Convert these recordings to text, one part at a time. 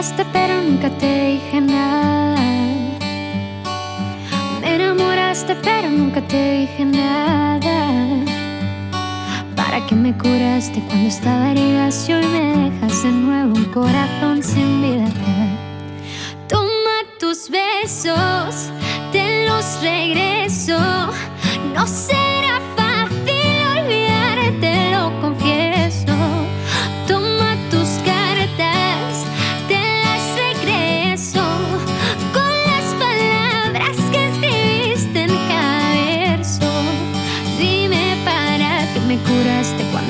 enamoraste pero nunca te dije nada. Me enamoraste pero nunca te dije nada. ¿Para qué me curaste cuando estaba herida y hoy me dejas de nuevo un corazón sin vida? Toma tus besos, te los regreso. No será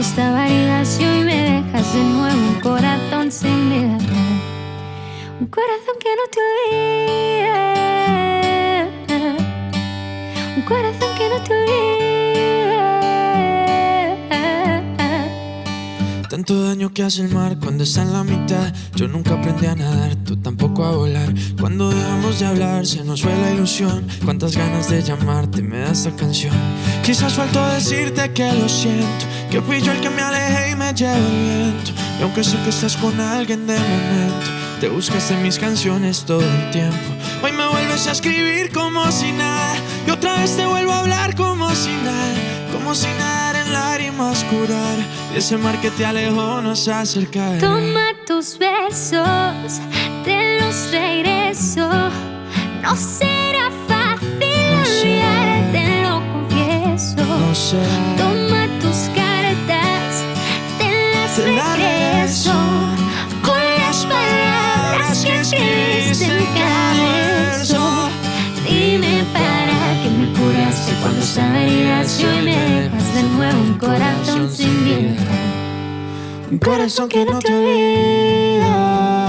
estaba herida y hoy me dejas de nuevo un corazón sin vida. Un corazón que no te olvida. Un corazón que no te olvida. Tanto daño que hace el mar cuando está en la mitad. Yo nunca aprendí a nadar, tú tampoco a volar. Cuando dejamos de hablar, se nos fue la ilusión. Cuántas ganas de llamarte me da esta canción. Quizás faltó decirte que lo siento. Que fui yo el que me alejé y me llevo el viento. Y aunque sé que estás con alguien de momento, te buscas en mis canciones todo el tiempo. Hoy me vuelves a escribir como si nada. Y otra vez te vuelvo a hablar como si nada. Como si nadar en lágrimas curar. Y ese mar que te alejó nos acerca. Toma tus besos, te los regreso. No será fácil No será. olvidarte, lo confieso. No sé. Cuando estaba herida y me dejas de nuevo un corazón sin vida. Un corazón que no te olvida.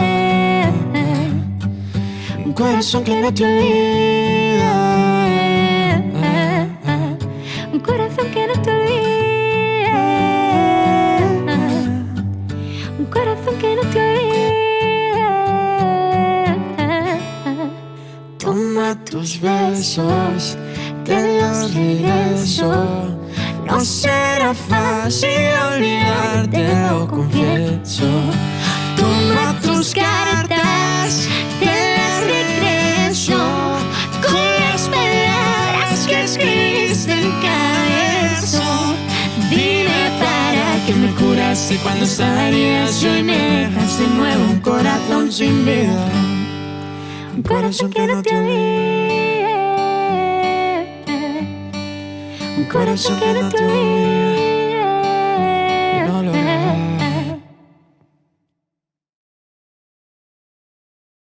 Un corazón que no te olvida. Un corazón que no te olvida. Tus besos, te los regreso. No será fácil olvidarte, lo confieso. Toma tus cartas, te las regreso. Con las palabras que escribiste en verso. Dime para que me curaste cuando estaba herida y me dejas de nuevo un corazón sin vida. Un corazón que no te olvida. Un corazón que no te olvida.